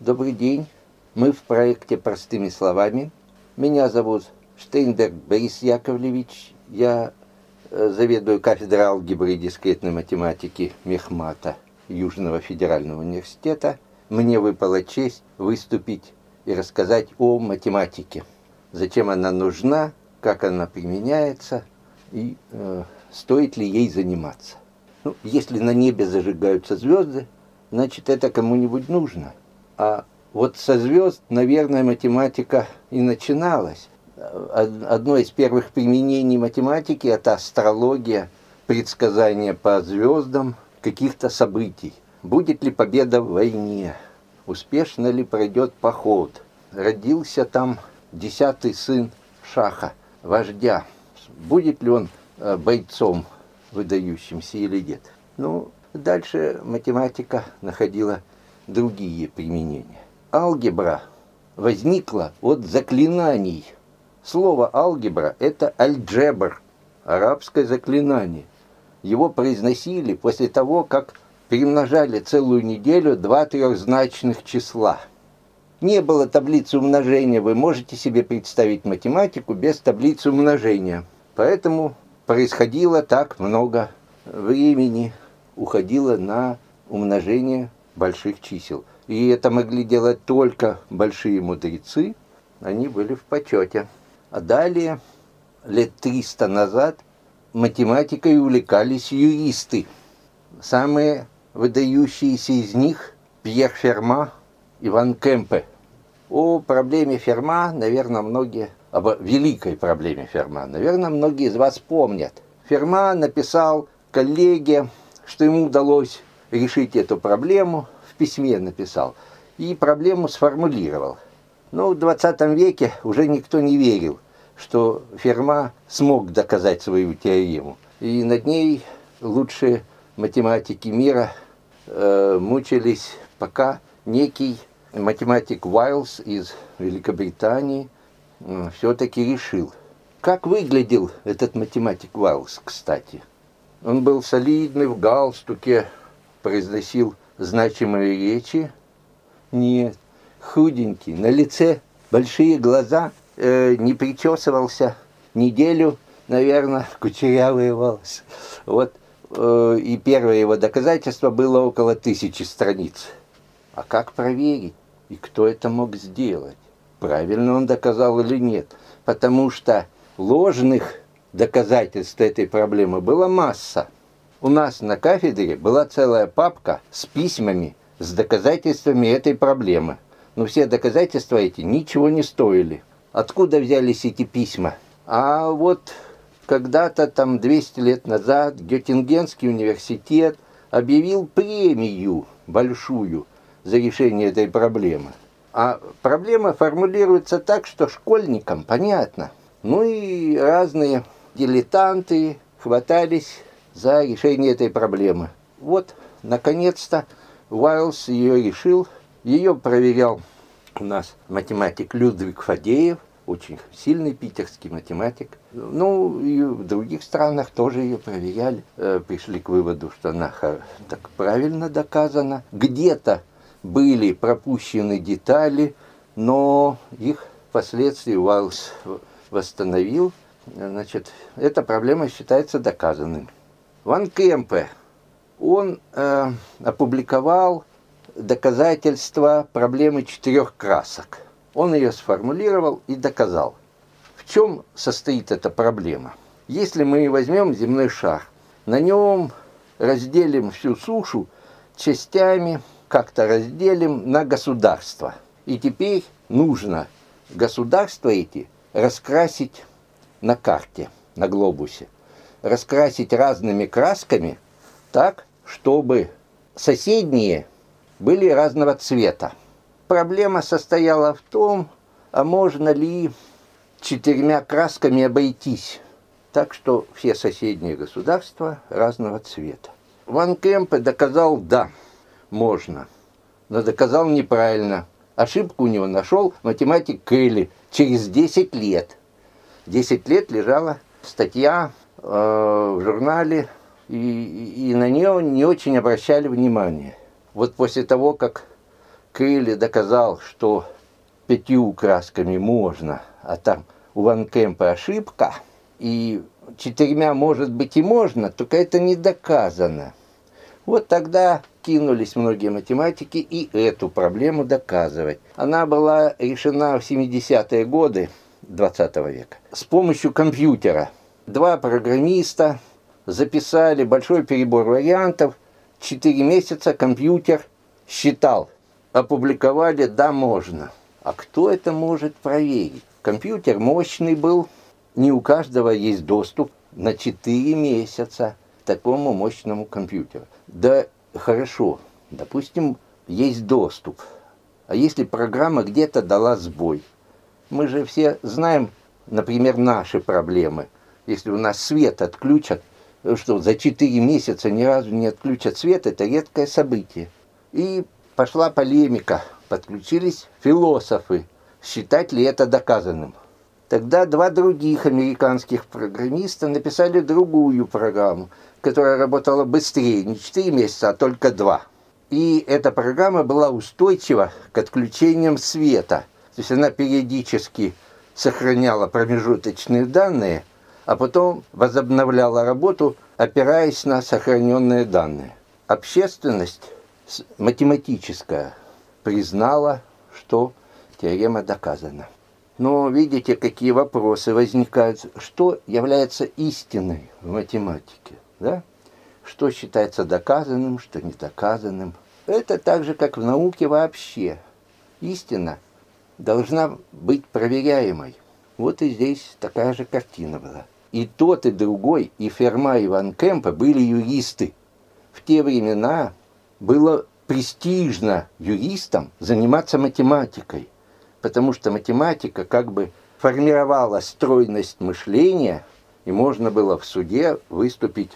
Добрый день. Мы в проекте «Простыми словами». Меня зовут Штейнберг Борис Яковлевич. Я э, заведую кафедрой алгебры и дискретной математики Мехмата Южного федерального университета. Мне выпала честь выступить и рассказать о математике. Зачем она нужна, как она применяется и э, стоит ли ей заниматься. Ну, если на небе зажигаются звезды, значит это кому-нибудь нужно. А вот со звезд, наверное, математика и начиналась. Одно из первых применений математики – это астрология, предсказания по звездам каких-то событий. Будет ли победа в войне? Успешно ли пройдет поход? Родился там десятый сын Шаха, вождя. Будет ли он э, бойцом выдающимся или нет? Ну, дальше математика находила другие применения. Алгебра возникла от заклинаний. Слово алгебра – это альджебр, арабское заклинание. Его произносили после того, как перемножали целую неделю два трехзначных числа. Не было таблицы умножения, вы можете себе представить математику без таблицы умножения. Поэтому происходило так много времени, уходило на умножение больших чисел. И это могли делать только большие мудрецы, они были в почете. А далее, лет 300 назад, математикой увлекались юристы. Самые выдающиеся из них Пьер Ферма, Иван Кемпе. О проблеме Ферма, наверное, многие, об великой проблеме Ферма, наверное, многие из вас помнят. Ферма написал коллеге, что ему удалось решить эту проблему, в письме написал, и проблему сформулировал. Но в 20 веке уже никто не верил, что Ферма смог доказать свою теорему. И над ней лучшие математики мира э, мучились, пока некий математик Уайлс из Великобритании э, все-таки решил. Как выглядел этот математик Уайлс, кстати? Он был солидный, в галстуке, произносил значимые речи. Нет, худенький, на лице большие глаза, э, не причесывался неделю, наверное, кучерявые волосы. Вот э, и первое его доказательство было около тысячи страниц. А как проверить? И кто это мог сделать? Правильно он доказал или нет? Потому что ложных доказательств этой проблемы была масса. У нас на кафедре была целая папка с письмами, с доказательствами этой проблемы. Но все доказательства эти ничего не стоили. Откуда взялись эти письма? А вот когда-то там 200 лет назад Геттингенский университет объявил премию большую за решение этой проблемы. А проблема формулируется так, что школьникам понятно. Ну и разные дилетанты хватались за решение этой проблемы. Вот, наконец-то, Уайлс ее решил. Ее проверял у нас математик Людвиг Фадеев, очень сильный питерский математик. Ну, и в других странах тоже ее проверяли. Э, пришли к выводу, что она так правильно доказана. Где-то были пропущены детали, но их впоследствии Уайлс восстановил. Значит, эта проблема считается доказанным. Ван Кемпе, он э, опубликовал доказательства проблемы четырех красок. Он ее сформулировал и доказал. В чем состоит эта проблема? Если мы возьмем земной шар, на нем разделим всю сушу частями, как-то разделим на государства. И теперь нужно государства эти раскрасить на карте, на глобусе раскрасить разными красками так, чтобы соседние были разного цвета. Проблема состояла в том, а можно ли четырьмя красками обойтись, так что все соседние государства разного цвета. Ван Кемпе доказал «да, можно», но доказал неправильно. Ошибку у него нашел математик Келли через 10 лет. 10 лет лежала статья в журнале, и, и на нее не очень обращали внимание. Вот после того, как Крылья доказал, что пятью красками можно, а там у Ван Кемпа ошибка, и четырьмя, может быть, и можно, только это не доказано. Вот тогда кинулись многие математики и эту проблему доказывать. Она была решена в 70-е годы 20 века с помощью компьютера. Два программиста записали большой перебор вариантов. Четыре месяца компьютер считал. Опубликовали, да, можно. А кто это может проверить? Компьютер мощный был, не у каждого есть доступ на 4 месяца к такому мощному компьютеру. Да хорошо, допустим, есть доступ. А если программа где-то дала сбой? Мы же все знаем, например, наши проблемы. Если у нас свет отключат, что за 4 месяца ни разу не отключат свет, это редкое событие. И пошла полемика, подключились философы, считать ли это доказанным. Тогда два других американских программиста написали другую программу, которая работала быстрее, не 4 месяца, а только 2. И эта программа была устойчива к отключениям света. То есть она периодически сохраняла промежуточные данные, а потом возобновляла работу, опираясь на сохраненные данные. Общественность математическая признала, что теорема доказана. Но видите, какие вопросы возникают. Что является истиной в математике? Да? Что считается доказанным, что не доказанным? Это так же, как в науке вообще. Истина должна быть проверяемой. Вот и здесь такая же картина была. И тот, и другой, и Ферма, и Ван Кемпа были юристы. В те времена было престижно юристам заниматься математикой – потому что математика как бы формировала стройность мышления, и можно было в суде выступить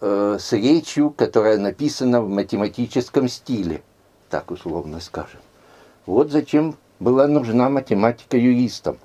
э, с речью, которая написана в математическом стиле, так условно скажем. Вот зачем была нужна математика юристам.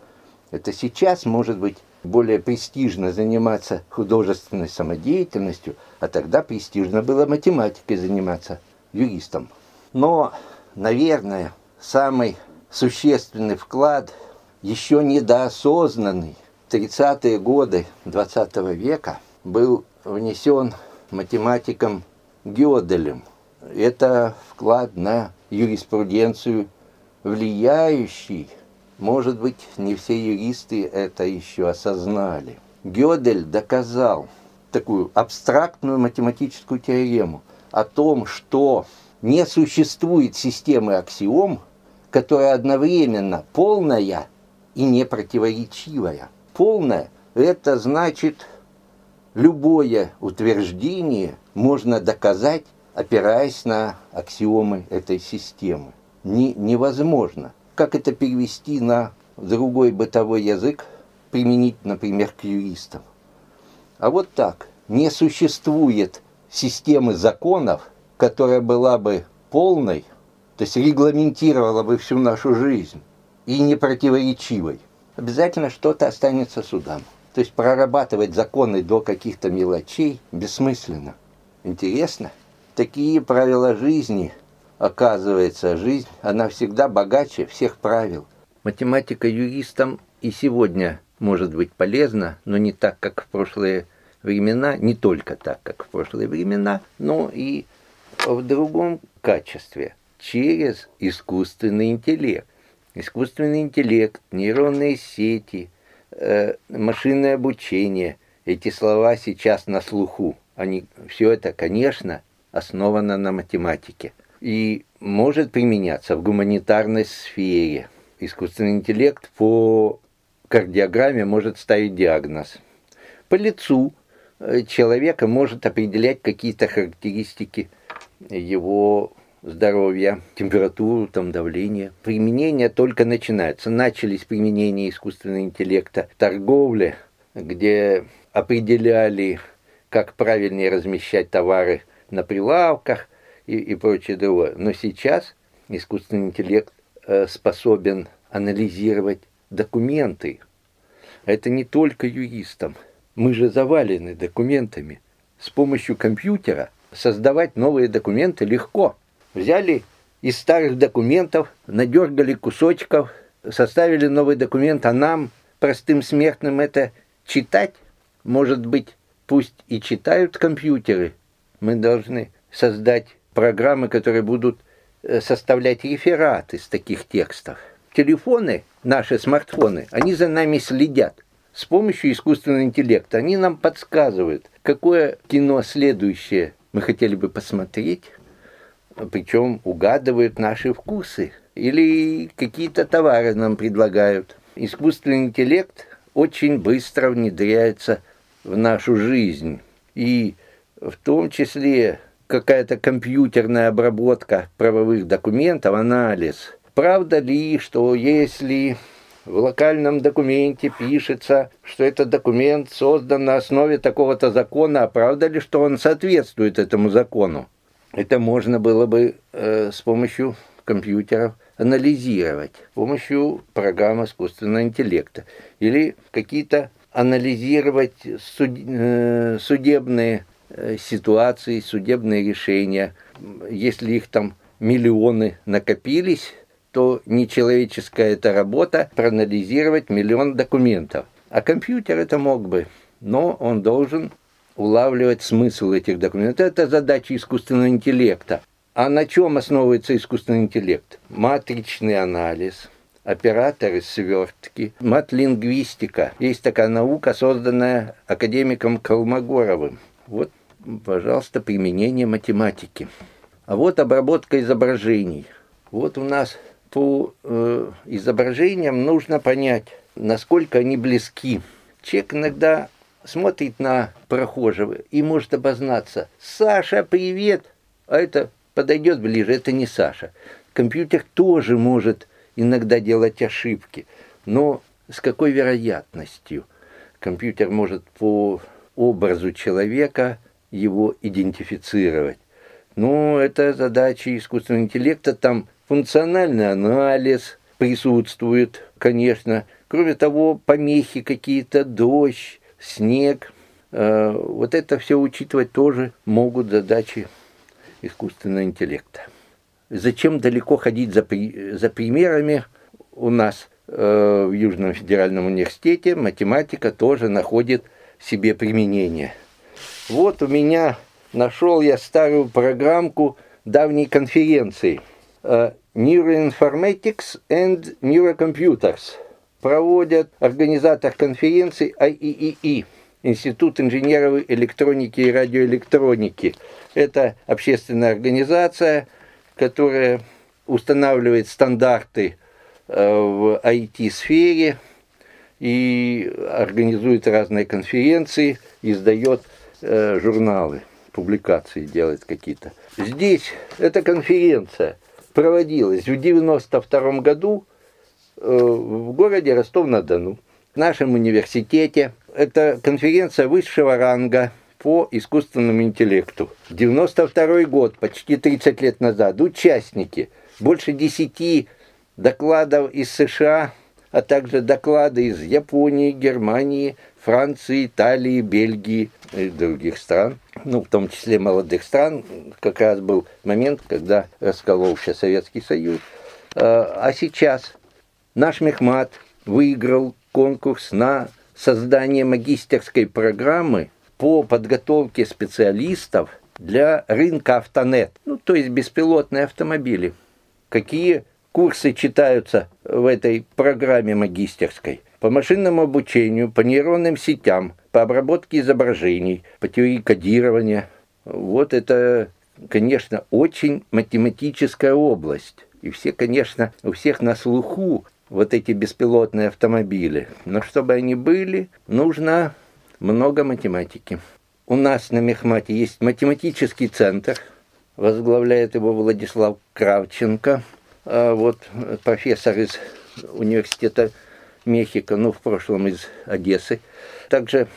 Это сейчас, может быть, более престижно заниматься художественной самодеятельностью, а тогда престижно было математикой заниматься юристом. Но, наверное, самый существенный вклад, еще недоосознанный, в 30-е годы 20 века был внесен математиком Гёделем. Это вклад на юриспруденцию влияющий. Может быть, не все юристы это еще осознали. Гёдель доказал такую абстрактную математическую теорему о том, что не существует системы аксиом, которая одновременно полная и непротиворечивая. Полная – это значит, любое утверждение можно доказать, опираясь на аксиомы этой системы. Не, невозможно. Как это перевести на другой бытовой язык, применить, например, к юристам? А вот так. Не существует системы законов, которая была бы полной, то есть регламентировала бы всю нашу жизнь и не противоречивой, обязательно что-то останется судам. То есть прорабатывать законы до каких-то мелочей бессмысленно. Интересно? Такие правила жизни, оказывается, жизнь, она всегда богаче всех правил. Математика юристам и сегодня может быть полезна, но не так, как в прошлые времена, не только так, как в прошлые времена, но и в другом качестве – через искусственный интеллект. Искусственный интеллект, нейронные сети, э, машинное обучение. Эти слова сейчас на слуху. Они, все это, конечно, основано на математике. И может применяться в гуманитарной сфере. Искусственный интеллект по кардиограмме может ставить диагноз. По лицу э, человека может определять какие-то характеристики его здоровья, температуру, там, давление. Применение только начинается. Начались применения искусственного интеллекта в торговле, где определяли, как правильнее размещать товары на прилавках и, и прочее другое. Но сейчас искусственный интеллект э, способен анализировать документы. Это не только юристам. Мы же завалены документами. С помощью компьютера создавать новые документы легко – взяли из старых документов надергали кусочков, составили новый документ, а нам, простым смертным, это читать, может быть, пусть и читают компьютеры, мы должны создать программы, которые будут э, составлять реферат из таких текстов. Телефоны, наши смартфоны, они за нами следят. С помощью искусственного интеллекта они нам подсказывают, какое кино следующее мы хотели бы посмотреть, причем угадывают наши вкусы или какие-то товары нам предлагают. Искусственный интеллект очень быстро внедряется в нашу жизнь. И в том числе какая-то компьютерная обработка правовых документов, анализ. Правда ли, что если в локальном документе пишется, что этот документ создан на основе такого-то закона, а правда ли, что он соответствует этому закону? Это можно было бы э, с помощью компьютеров анализировать, с помощью программ искусственного интеллекта. Или какие-то анализировать суд, э, судебные ситуации, судебные решения. Если их там миллионы накопились, то нечеловеческая эта работа проанализировать миллион документов. А компьютер это мог бы, но он должен улавливать смысл этих документов. Это задача искусственного интеллекта. А на чем основывается искусственный интеллект? Матричный анализ, операторы свертки, матлингвистика. Есть такая наука, созданная академиком Колмогоровым. Вот, пожалуйста, применение математики. А вот обработка изображений. Вот у нас по э, изображениям нужно понять, насколько они близки. Человек иногда смотрит на прохожего и может обознаться. Саша, привет! А это подойдет ближе, это не Саша. Компьютер тоже может иногда делать ошибки, но с какой вероятностью? Компьютер может по образу человека его идентифицировать. Ну, это задача искусственного интеллекта, там функциональный анализ присутствует, конечно. Кроме того, помехи какие-то, дождь, снег. Э, вот это все учитывать тоже могут задачи искусственного интеллекта. Зачем далеко ходить за, за примерами? У нас э, в Южном федеральном университете математика тоже находит себе применение. Вот у меня нашел я старую программку давней конференции – Э, Neuroinformatics and Neurocomputers проводят организатор конференции IEEE, Институт инженеров электроники и радиоэлектроники. Это общественная организация, которая устанавливает стандарты э, в IT-сфере и организует разные конференции, издает э, журналы, публикации делает какие-то. Здесь эта конференция – проводилась в 1992 году э, в городе Ростов-на-Дону, в нашем университете. Это конференция высшего ранга по искусственному интеллекту. 92 год, почти 30 лет назад, участники, больше 10 докладов из США, а также доклады из Японии, Германии, Франции, Италии, Бельгии и других стран, ну, в том числе молодых стран, как раз был момент, когда раскололся Советский Союз. А, а сейчас наш Мехмат выиграл конкурс на создание магистерской программы по подготовке специалистов для рынка автонет, ну, то есть беспилотные автомобили. Какие курсы читаются в этой программе магистерской? по машинному обучению, по нейронным сетям, по обработке изображений, по теории кодирования. Вот это, конечно, очень математическая область. И все, конечно, у всех на слуху вот эти беспилотные автомобили. Но чтобы они были, нужно много математики. У нас на Мехмате есть математический центр, возглавляет его Владислав Кравченко, вот профессор из университета Мехико, ну, в прошлом из Одессы. Также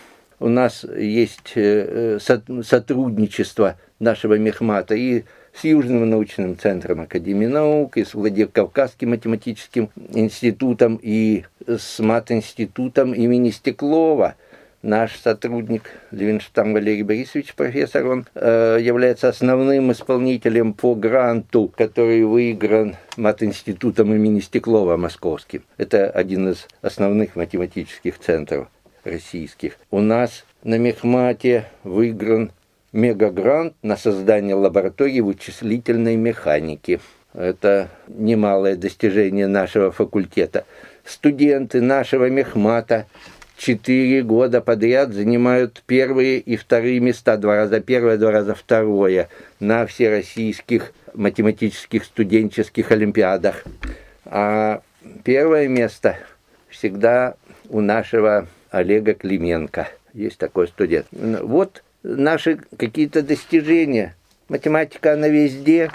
у нас есть э, сотрудничество нашего Мехмата и с Южным научным центром Академии наук, и с Владикавказским математическим институтом, и с мат-институтом имени Стеклова. Наш сотрудник Левинштам Валерий Борисович, профессор, он э, является основным исполнителем по гранту, который выигран Мат-институтом имени Стеклова московским. Это один из основных математических центров российских. У нас на Мехмате выигран мегагрант на создание лаборатории вычислительной механики. Это немалое достижение нашего факультета. Студенты нашего мехмата четыре года подряд занимают первые и вторые места, два раза первое, два раза второе, на всероссийских математических студенческих олимпиадах. А первое место всегда у нашего Олега Клименко. Есть такой студент. Вот наши какие-то достижения. Математика, она везде.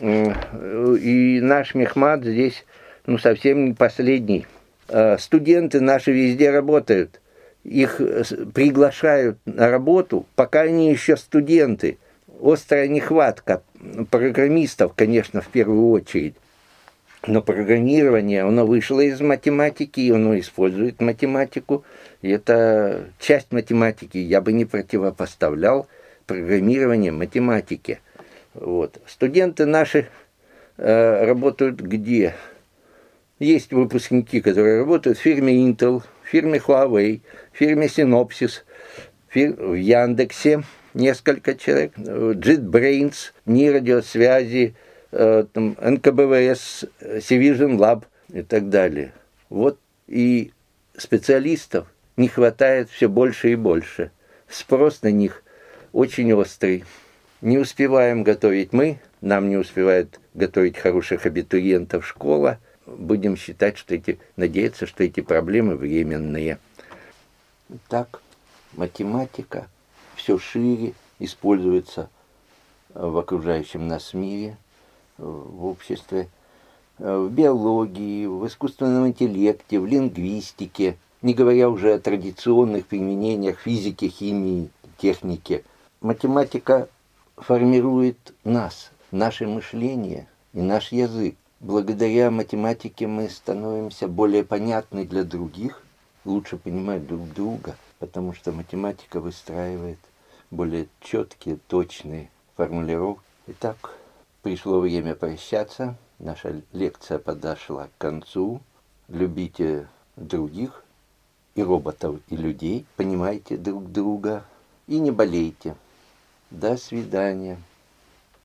И наш мехмат здесь ну, совсем не последний. Э, студенты наши везде работают. Их э, приглашают на работу, пока они еще студенты. Острая нехватка программистов, конечно, в первую очередь. Но программирование, оно вышло из математики, и оно использует математику. И это часть математики. Я бы не противопоставлял программирование математике. Вот. Студенты наши э, работают где? Есть выпускники, которые работают в фирме Intel, в фирме Huawei, в фирме Synopsys, в Яндексе несколько человек, JetBrains, НИ радиосвязи, э, там, НКБВС, Civision Lab и так далее. Вот и специалистов не хватает все больше и больше. Спрос на них очень острый. Не успеваем готовить мы, нам не успевает готовить хороших абитуриентов школа – будем считать, что эти, надеяться, что эти проблемы временные. Так, математика все шире используется в окружающем нас мире, в обществе, в биологии, в искусственном интеллекте, в лингвистике, не говоря уже о традиционных применениях физики, химии, техники. Математика формирует нас, наше мышление и наш язык. Благодаря математике мы становимся более понятны для других, лучше понимать друг друга, потому что математика выстраивает более четкие, точные формулировки. Итак, пришло время прощаться. Наша лекция подошла к концу. Любите других, и роботов, и людей. Понимайте друг друга и не болейте. До свидания.